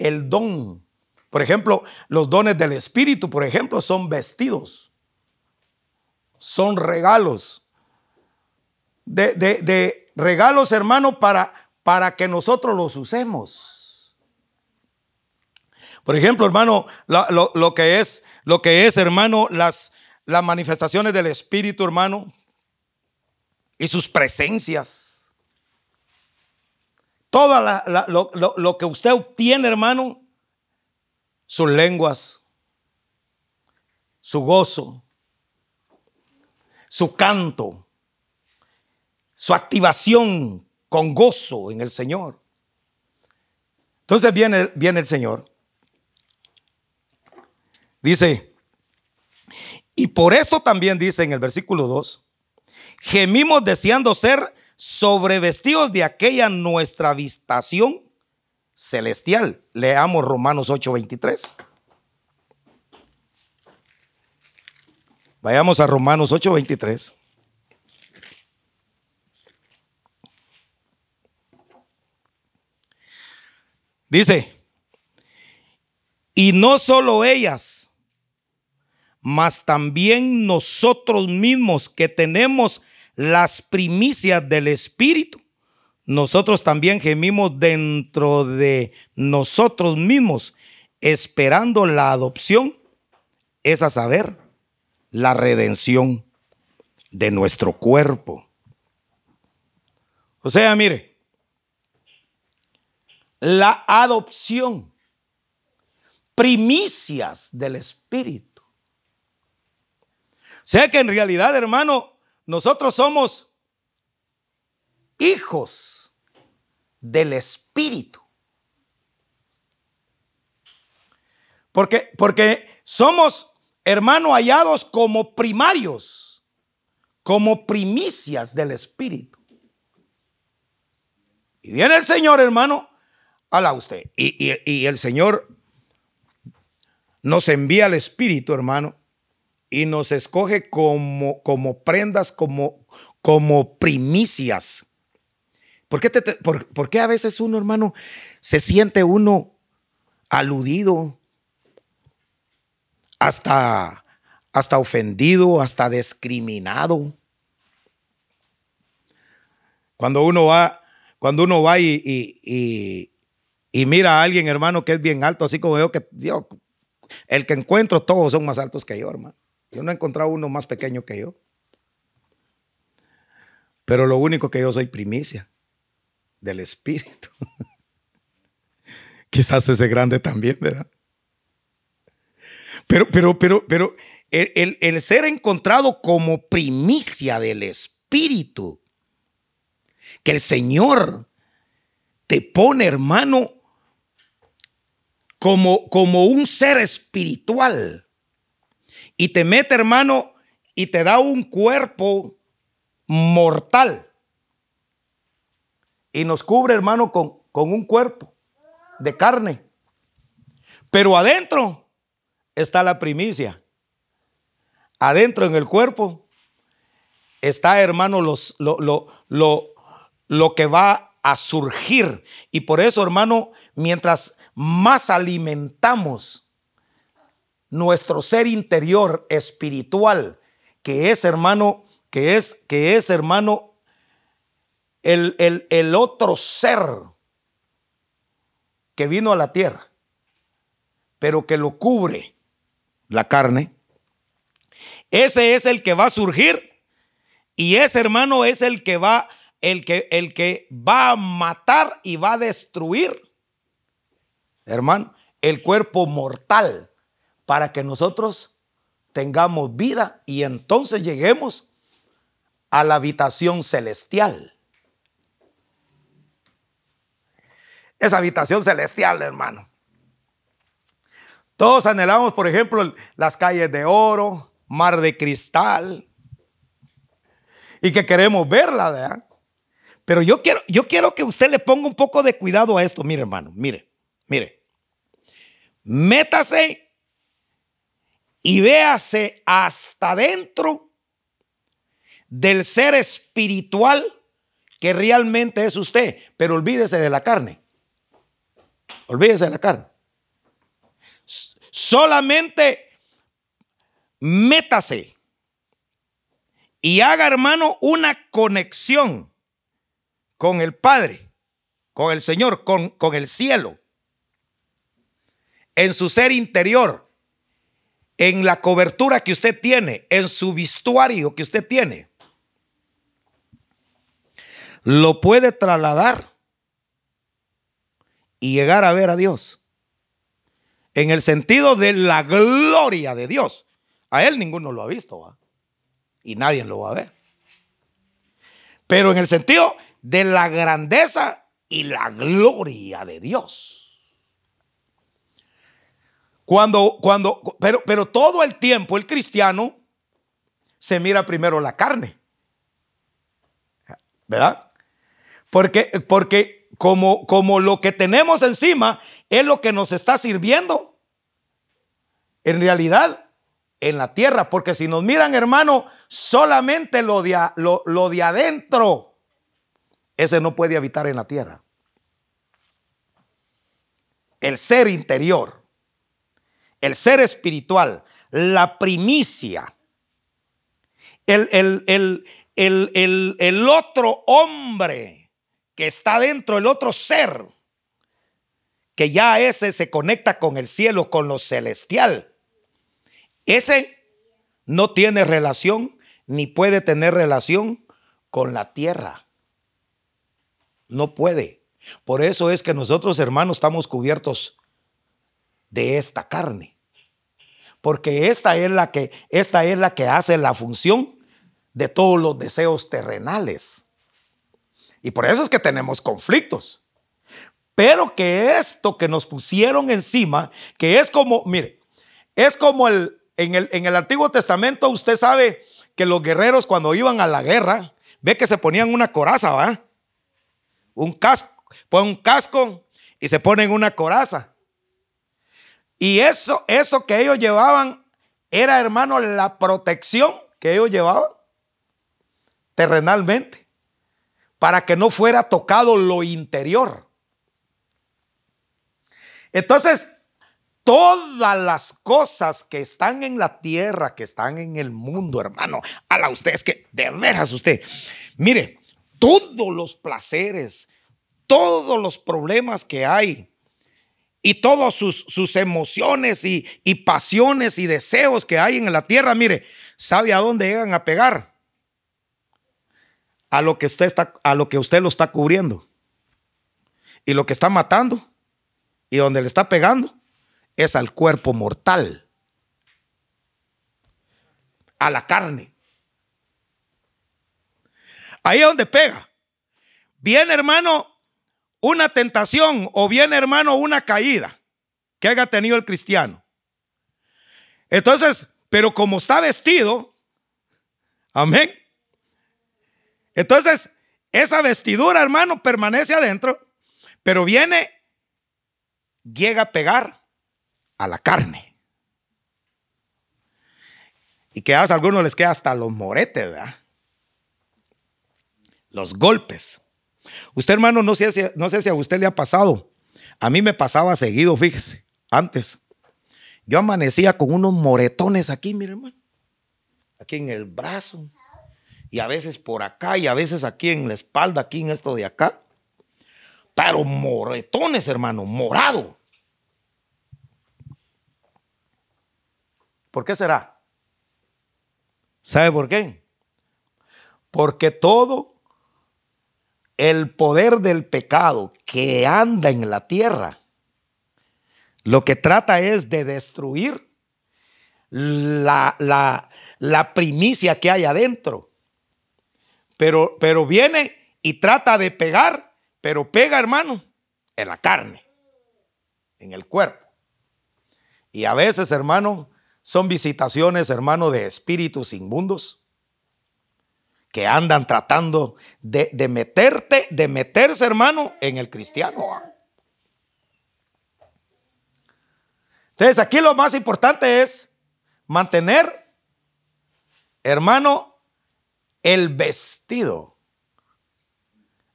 el don. Por ejemplo, los dones del Espíritu, por ejemplo, son vestidos, son regalos. De, regalos, hermano, para, para que nosotros los usemos. Por ejemplo, hermano, lo, que es, lo que es, hermano, las, las manifestaciones del Espíritu, hermano, y sus presencias todo lo, que usted obtiene, hermano, sus lenguas, su gozo, su canto, su activación con gozo en el Señor. Entonces viene, viene el Señor. Dice, y por esto también dice en el versículo 2, gemimos deseando ser sobre vestidos de aquella nuestra vistación celestial. Leamos Romanos 8:23. Vayamos a Romanos 8:23. Dice, y no solo ellas, mas también nosotros mismos que tenemos las primicias del Espíritu, nosotros también gemimos dentro de nosotros mismos, esperando la adopción, es a saber, la redención de nuestro cuerpo. O sea, mire, la adopción, primicias del Espíritu. O sea que en realidad, hermano, nosotros somos hijos del Espíritu. Porque, porque somos, hermano, hallados como primarios, como primicias del Espíritu. Y viene el Señor, hermano, la usted. Y, y el Señor nos envía al Espíritu, hermano, y nos escoge como, como prendas, como, como primicias. ¿Por qué, por, qué a veces uno, hermano, se siente uno aludido, hasta, hasta ofendido, hasta discriminado? Cuando uno va, cuando uno va y, y, y, mira a alguien, hermano, que es bien alto, así como yo, que yo, el que encuentro, todos son más altos que yo, hermano. Yo no he encontrado uno más pequeño que yo. Pero lo único que yo soy primicia del Espíritu. Quizás ese grande también, ¿verdad? Pero, pero, pero, pero el, el ser encontrado como primicia del Espíritu, que el Señor te pone, hermano, como, como un ser espiritual y te mete, hermano, y te da un cuerpo mortal. Y nos cubre, hermano, con, con un cuerpo de carne. Pero adentro está la primicia. Adentro en el cuerpo está, hermano, los, lo, lo, lo, lo que va a surgir. Y por eso, hermano, mientras más alimentamos nuestro ser interior espiritual, que es hermano, que es, que es hermano, el, el, el otro ser que vino a la tierra, pero que lo cubre la carne. Ese es el que va a surgir y ese hermano es el que va el que el que va a matar y va a destruir hermano el cuerpo mortal para que nosotros tengamos vida y entonces lleguemos a la habitación celestial. Esa habitación celestial, hermano. Todos anhelamos, por ejemplo, las calles de oro, mar de cristal, y que queremos verla, ¿verdad? Pero yo quiero, yo quiero que usted le ponga un poco de cuidado a esto, mire, hermano, mire, mire. Métase y véase hasta dentro del ser espiritual que realmente es usted, pero olvídese de la carne. Olvídese de la carne. Solamente métase y haga, hermano, una conexión con el Padre, con el Señor, con, con el cielo, en su ser interior en la cobertura que usted tiene, en su vestuario que usted tiene, lo puede trasladar y llegar a ver a Dios. En el sentido de la gloria de Dios. A él ninguno lo ha visto y nadie lo va a ver. Pero en el sentido de la grandeza y la gloria de Dios. Cuando, cuando, pero, pero todo el tiempo el cristiano se mira primero la carne. ¿Verdad? Porque, porque, como, como lo que tenemos encima es lo que nos está sirviendo. En realidad, en la tierra, porque si nos miran, hermano, solamente lo de, lo, de adentro, ese no puede habitar en la tierra. El ser interior, el ser espiritual, la primicia, el, el, el, el otro hombre que está dentro, el otro ser, que ya ese se conecta con el cielo, con lo celestial ese no tiene relación ni puede tener relación con la tierra. No puede. Por eso es que nosotros, hermanos, estamos cubiertos de esta carne. Porque esta es la que esta es la que hace la función de todos los deseos terrenales. Y por eso es que tenemos conflictos. Pero que esto que nos pusieron encima, que es como, mire, es como el, en el, Antiguo Testamento usted sabe que los guerreros cuando iban a la guerra, ve que se ponían una coraza, ¿va? Un casco, ponen un casco y se ponen una coraza. Y eso, eso que ellos llevaban era, hermano, la protección que ellos llevaban terrenalmente para que no fuera tocado lo interior. Entonces, todas las cosas que están en la tierra, que están en el mundo, hermano. A la usted es que de veras usted, mire, todos los placeres, todos los problemas que hay y todas sus, sus emociones y, y, pasiones y deseos que hay en la tierra, mire, ¿sabe a dónde llegan a pegar? A lo que usted está, a lo que usted lo está cubriendo. Y lo que está matando y donde le está pegando es al cuerpo mortal, a la carne. Ahí es donde pega. Viene, hermano, una tentación o viene, hermano, una caída que haya tenido el cristiano. Entonces, pero como está vestido, amén. Entonces, esa vestidura, hermano, permanece adentro, pero viene, llega a pegar a la carne. Y que a algunos les queda hasta los moretes, ¿verdad? Los golpes. Usted, hermano, no sé, si, no sé si a usted le ha pasado. A mí me pasaba seguido, fíjese, antes. Yo amanecía con unos moretones aquí, mi hermano. Aquí en el brazo. Y a veces por acá y a veces aquí en la espalda, aquí en esto de acá. Pero moretones, hermano, morado. ¿Por qué será? ¿Sabe por qué? Porque todo el poder del pecado que anda en la tierra, lo que trata es de destruir la, la, primicia que hay adentro. Pero, pero viene y trata de pegar, pero pega, hermano, en la carne, en el cuerpo. Y a veces, hermano, son visitaciones, hermano, de espíritus inmundos que andan tratando de, meterte, de meterse, hermano, en el cristiano. Entonces, aquí lo más importante es mantener, hermano, el vestido.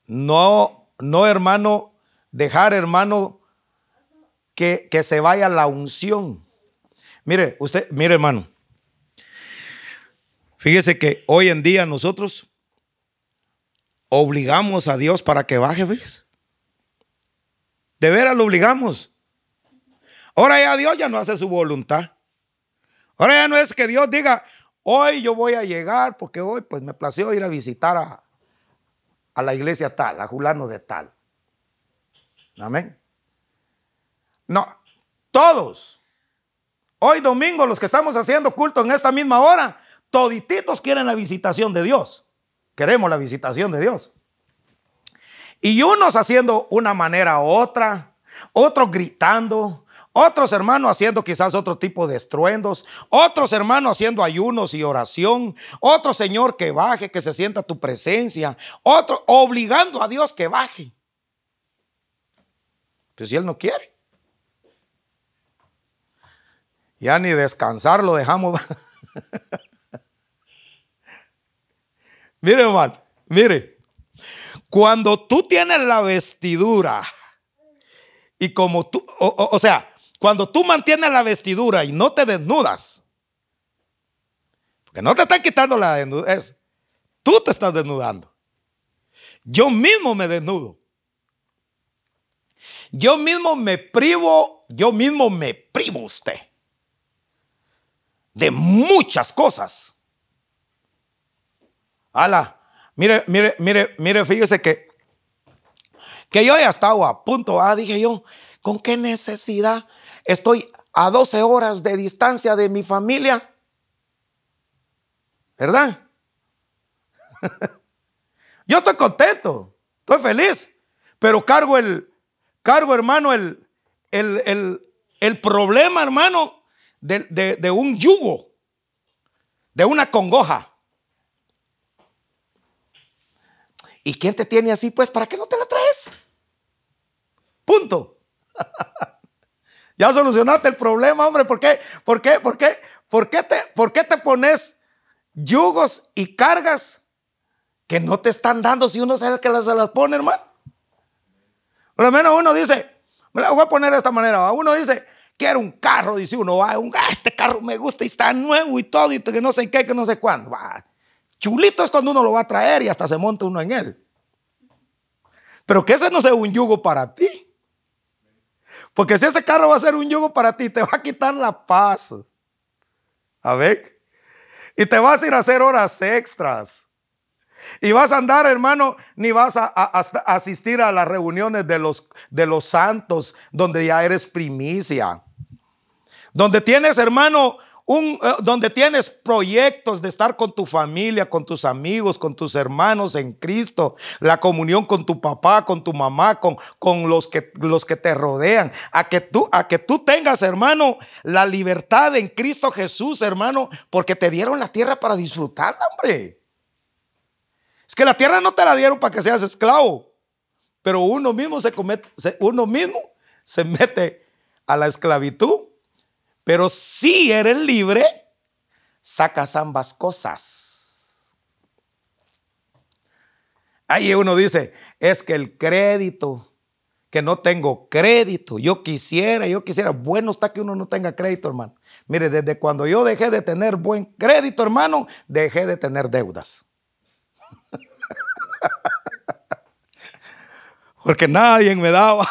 No, no, hermano, dejar, hermano, que, que se vaya la unción. Mire, usted, mire hermano, fíjese que hoy en día nosotros obligamos a Dios para que baje, ¿ves? De veras lo obligamos. Ahora ya Dios ya no hace su voluntad. Ahora ya no es que Dios diga, hoy yo voy a llegar porque hoy pues me plació ir a visitar a, a la iglesia tal, a Julano de tal. Amén. No, todos Hoy domingo, los que estamos haciendo culto en esta misma hora, todititos quieren la visitación de Dios. Queremos la visitación de Dios. Y unos haciendo una manera u otra, otros gritando, otros hermanos haciendo quizás otro tipo de estruendos, otros hermanos haciendo ayunos y oración, otro Señor que baje, que se sienta tu presencia, otro obligando a Dios que baje. Pues si Él no quiere. Ya ni descansar lo dejamos. mire, hermano, mire. Cuando tú tienes la vestidura y como tú, o, sea, cuando tú mantienes la vestidura y no te desnudas, porque no te están quitando la desnudez, tú te estás desnudando. Yo mismo me desnudo. Yo mismo me privo, yo mismo me privo usted de muchas cosas. Ala, mire, mire, mire, mire, fíjese que, que yo ya estaba a punto, ah, dije yo, ¿con qué necesidad estoy a 12 horas de distancia de mi familia? ¿Verdad? yo estoy contento, estoy feliz, pero cargo el, cargo hermano, el, el, el, el problema, hermano, de, un yugo, de una congoja. ¿Y quién te tiene así? Pues, ¿para qué no te la traes? Punto. ya solucionaste el problema, hombre. ¿Por qué? ¿Por qué? ¿Por qué? ¿Por qué te, por qué te pones yugos y cargas que no te están dando si uno sabe que las, se las pone, hermano? Por lo menos uno dice, me la voy a poner de esta manera. Uno dice, quiero un carro, dice uno, va, un, ah, este carro me gusta y está nuevo y todo, y que no sé qué, que no sé cuándo. Va. Chulito es cuando uno lo va a traer y hasta se monta uno en él. Pero que ese no sea un yugo para ti. Porque si ese carro va a ser un yugo para ti, te va a quitar la paz. A ver. Y te vas a ir a hacer horas extras. Y vas a andar, hermano, ni vas a, asistir a las reuniones de los, de los santos donde ya eres primicia. Donde tienes, hermano, eh, donde tienes proyectos de estar con tu familia, con tus amigos, con tus hermanos en Cristo, la comunión con tu papá, con tu mamá, con, con los, que, los que te rodean, a que, tú, a que tú tengas, hermano, la libertad en Cristo Jesús, hermano, porque te dieron la tierra para disfrutarla, hombre. Es que la tierra no te la dieron para que seas esclavo, pero uno mismo se uno mismo se mete a la esclavitud pero si eres libre, sacas ambas cosas. Ahí uno dice, es que el crédito, que no tengo crédito, yo quisiera, yo quisiera, bueno está que uno no tenga crédito, hermano. Mire, desde cuando yo dejé de tener buen crédito, hermano, dejé de tener deudas. Porque nadie me daba.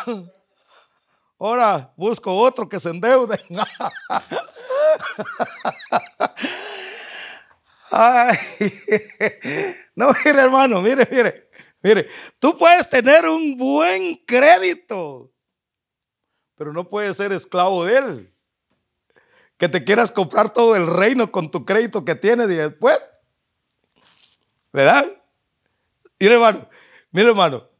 Ahora busco otro que se endeude. No, mire hermano, mire, mire, mire. Tú puedes tener un buen crédito, pero no puedes ser esclavo de él. Que te quieras comprar todo el reino con tu crédito que tienes y después. ¿Verdad? Mire hermano, mire hermano.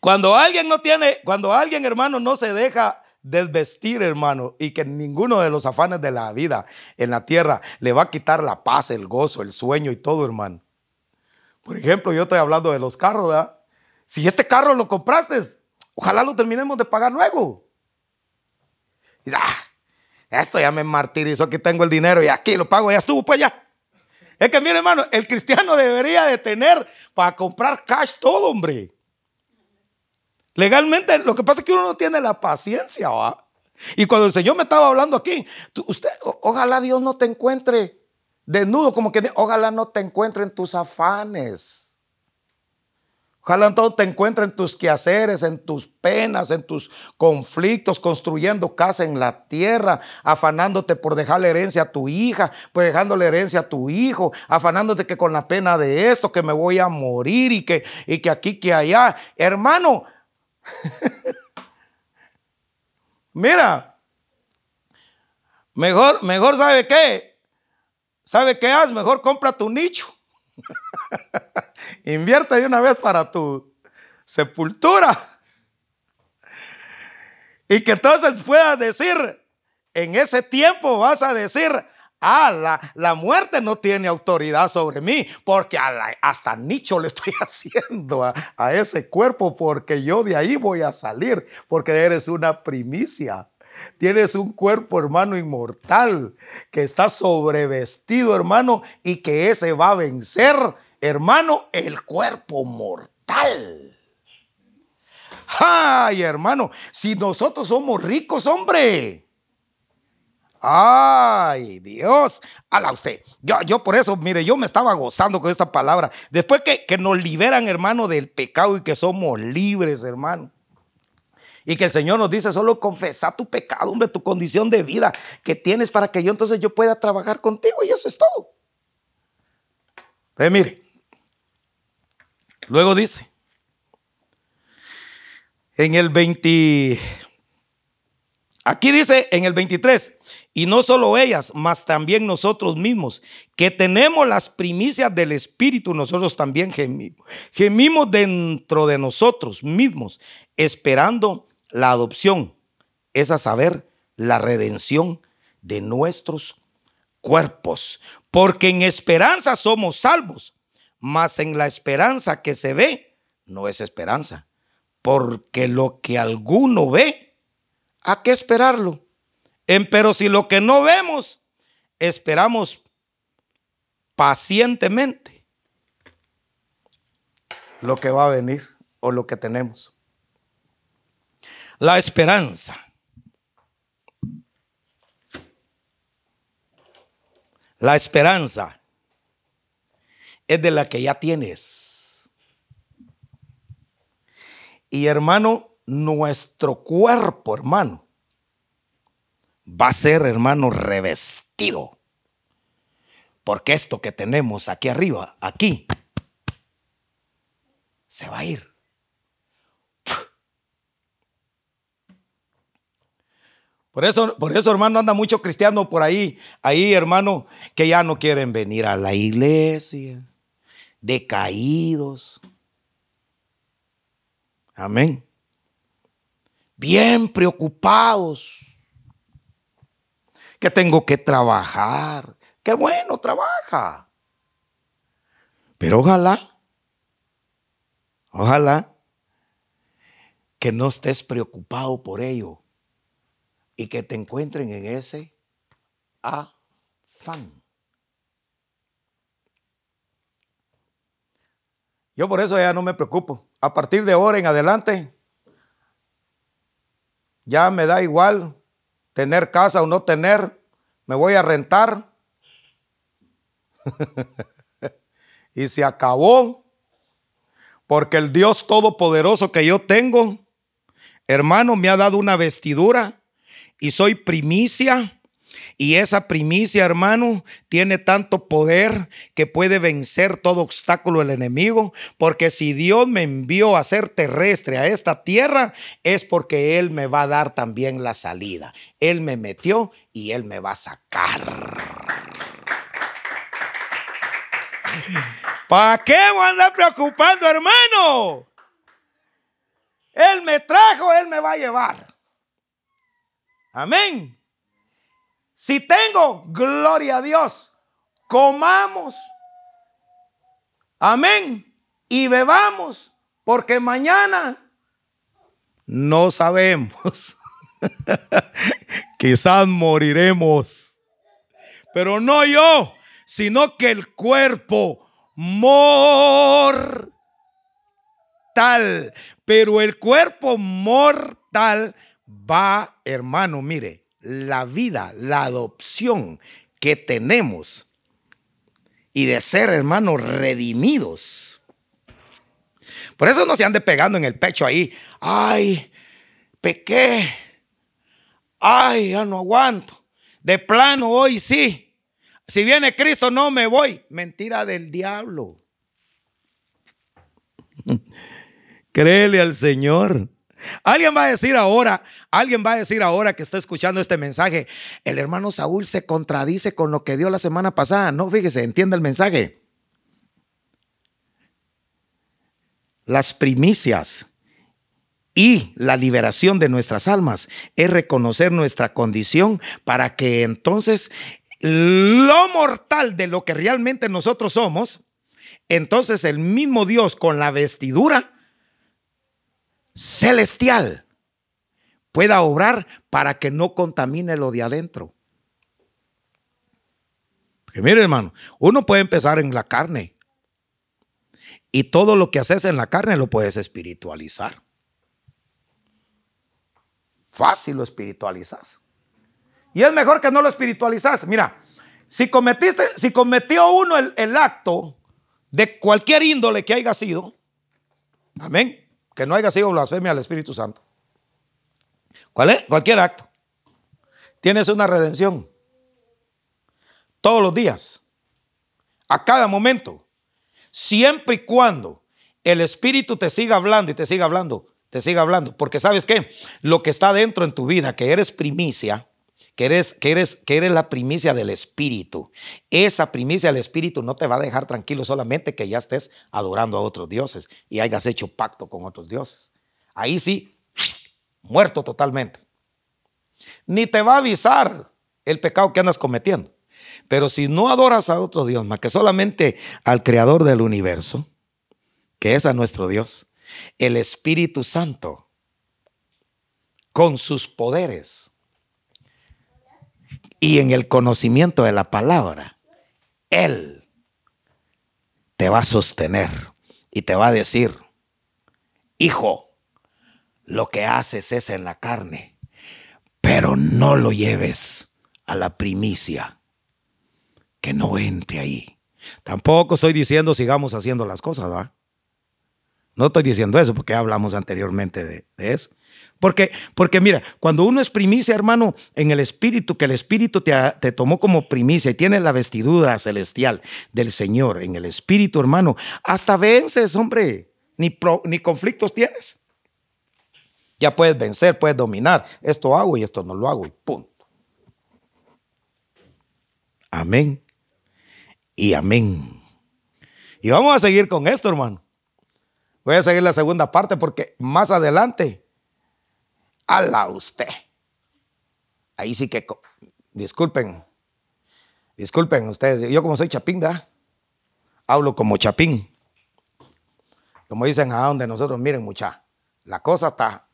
Cuando alguien no tiene, cuando alguien, hermano, no se deja desvestir, hermano, y que ninguno de los afanes de la vida en la tierra le va a quitar la paz, el gozo, el sueño y todo, hermano. Por ejemplo, yo estoy hablando de los carros, ¿verdad? Si este carro lo compraste, ojalá lo terminemos de pagar luego. Y, ah, esto ya me martirizó, aquí tengo el dinero y aquí lo pago, ya estuvo pues ya. Es que mire, hermano, el cristiano debería de tener para comprar cash todo, hombre. Legalmente, lo que pasa es que uno no tiene la paciencia. Y cuando el Señor me estaba hablando aquí, usted, ojalá Dios no te encuentre desnudo, como que ojalá no te encuentre en tus afanes. Ojalá todo te encuentre en tus quehaceres, en tus penas, en tus conflictos, construyendo casa en la tierra, afanándote por dejarle herencia a tu hija, por dejándole herencia a tu hijo, afanándote que con la pena de esto, que me voy a morir y que, y que aquí, que allá. Hermano, Mira, mejor, mejor sabe qué, sabe qué haz, mejor compra tu nicho. Invierte de una vez para tu sepultura. Y que entonces puedas decir, en ese tiempo vas a decir, ah, la, muerte no tiene autoridad sobre mí, porque hasta nicho le estoy haciendo a, a ese cuerpo, porque yo de ahí voy a salir, porque eres una primicia. Tienes un cuerpo, hermano, inmortal, que está sobrevestido, hermano, y que ese va a vencer, hermano, el cuerpo mortal. Ay, hermano, si nosotros somos ricos, hombre. Ay, Dios, ala usted. Yo, yo por eso, mire, yo me estaba gozando con esta palabra. Después que, que nos liberan, hermano, del pecado y que somos libres, hermano. Y que el Señor nos dice, solo confesa tu pecado, hombre, tu condición de vida que tienes para que yo entonces yo pueda trabajar contigo y eso es todo. Ve, mire. Luego dice, en el 20, aquí dice en el 23, y no solo ellas, mas también nosotros mismos, que tenemos las primicias del Espíritu, nosotros también gemimos. Gemimos dentro de nosotros mismos, esperando la adopción, es a saber, la redención de nuestros cuerpos. Porque en esperanza somos salvos, mas en la esperanza que se ve, no es esperanza. Porque lo que alguno ve, ¿a qué esperarlo? Pero si lo que no vemos, esperamos pacientemente lo que va a venir o lo que tenemos. La esperanza. La esperanza es de la que ya tienes. Y hermano, nuestro cuerpo, hermano, va a ser, hermano, revestido. Porque esto que tenemos aquí arriba, aquí, se va a ir. Por eso, por eso, hermano, anda mucho cristiano por ahí, ahí, hermano, que ya no quieren venir a la iglesia, decaídos. Amén. Bien preocupados que tengo que trabajar. Qué bueno, trabaja. Pero ojalá, ojalá que no estés preocupado por ello y que te encuentren en ese afán. Yo por eso ya no me preocupo. A partir de ahora en adelante, ya me da igual tener casa o no tener, me voy a rentar. y se acabó. Porque el Dios Todopoderoso que yo tengo, hermano, me ha dado una vestidura y soy primicia y esa primicia, hermano, tiene tanto poder que puede vencer todo obstáculo del enemigo. Porque si Dios me envió a ser terrestre a esta tierra, es porque Él me va a dar también la salida. Él me metió y Él me va a sacar. ¿Para qué voy a andar preocupando, hermano? Él me trajo, Él me va a llevar. Amén. Si tengo, gloria a Dios, comamos. Amén. Y bebamos, porque mañana no sabemos. Quizás moriremos. Pero no yo, sino que el cuerpo mortal. Pero el cuerpo mortal va, hermano, mire, la vida, la adopción que tenemos y de ser, hermanos, redimidos. Por eso no se ande pegando en el pecho ahí. Ay, pequé. Ay, ya no aguanto. De plano, hoy sí. Si viene Cristo, no me voy. Mentira del diablo. Créele al Señor. Alguien va a decir ahora, alguien va a decir ahora que está escuchando este mensaje, el hermano Saúl se contradice con lo que dio la semana pasada. No, fíjese, entienda el mensaje. Las primicias y la liberación de nuestras almas es reconocer nuestra condición para que entonces lo mortal de lo que realmente nosotros somos, entonces el mismo Dios con la vestidura celestial pueda obrar para que no contamine lo de adentro. Porque mire hermano, uno puede empezar en la carne y todo lo que haces en la carne lo puedes espiritualizar. Fácil lo espiritualizas. Y es mejor que no lo espiritualizas. Mira, si cometiste, si cometió uno el, el acto de cualquier índole que haya sido, amén, que no haya sido blasfemia al Espíritu Santo. ¿Cuál es? Cualquier acto. Tienes una redención. Todos los días. A cada momento. Siempre y cuando el Espíritu te siga hablando y te siga hablando, te siga hablando. Porque sabes qué? Lo que está dentro en tu vida, que eres primicia, que eres, que, eres, que eres la primicia del Espíritu. Esa primicia del Espíritu no te va a dejar tranquilo solamente que ya estés adorando a otros dioses y hayas hecho pacto con otros dioses. Ahí sí, muerto totalmente. Ni te va a avisar el pecado que andas cometiendo. Pero si no adoras a otro Dios más que solamente al Creador del universo, que es a nuestro Dios, el Espíritu Santo, con sus poderes, y en el conocimiento de la palabra, Él te va a sostener y te va a decir, hijo, lo que haces es en la carne, pero no lo lleves a la primicia, que no entre ahí. Tampoco estoy diciendo sigamos haciendo las cosas, ¿verdad? No estoy diciendo eso porque hablamos anteriormente de, de eso. Porque, porque mira, cuando uno es primicia, hermano, en el espíritu, que el espíritu te, te tomó como primicia y tienes la vestidura celestial del Señor en el espíritu, hermano, hasta vences, hombre, ni, ni conflictos tienes. Ya puedes vencer, puedes dominar. Esto hago y esto no lo hago y punto. Amén. Y amén. Y vamos a seguir con esto, hermano. Voy a seguir la segunda parte porque más adelante la usted. Ahí sí que, disculpen, disculpen ustedes, yo como soy chapín, ¿verdad? Hablo como chapín. Como dicen a donde nosotros, miren mucha, la cosa está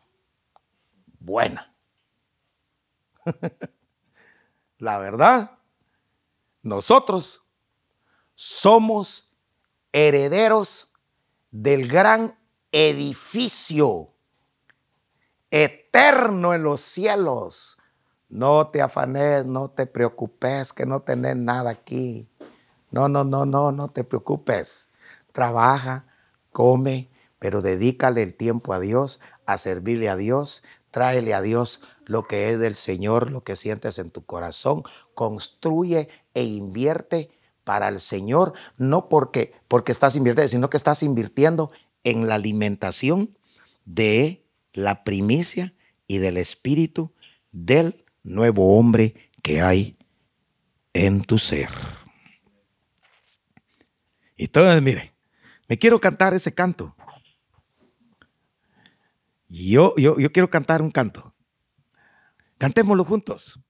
buena. la verdad, nosotros somos herederos del gran edificio eterno en los cielos. No te afanes, no te preocupes, que no tenés nada aquí. No, no, no, no, no te preocupes. Trabaja, come, pero dedícale el tiempo a Dios, a servirle a Dios. Tráele a Dios lo que es del Señor, lo que sientes en tu corazón. Construye e invierte para el Señor, no porque, porque estás invirtiendo, sino que estás invirtiendo en la alimentación de la primicia y del espíritu del nuevo hombre que hay en tu ser. Y Entonces, mire, me quiero cantar ese canto. Yo, yo, yo quiero cantar un canto. Cantémoslo juntos.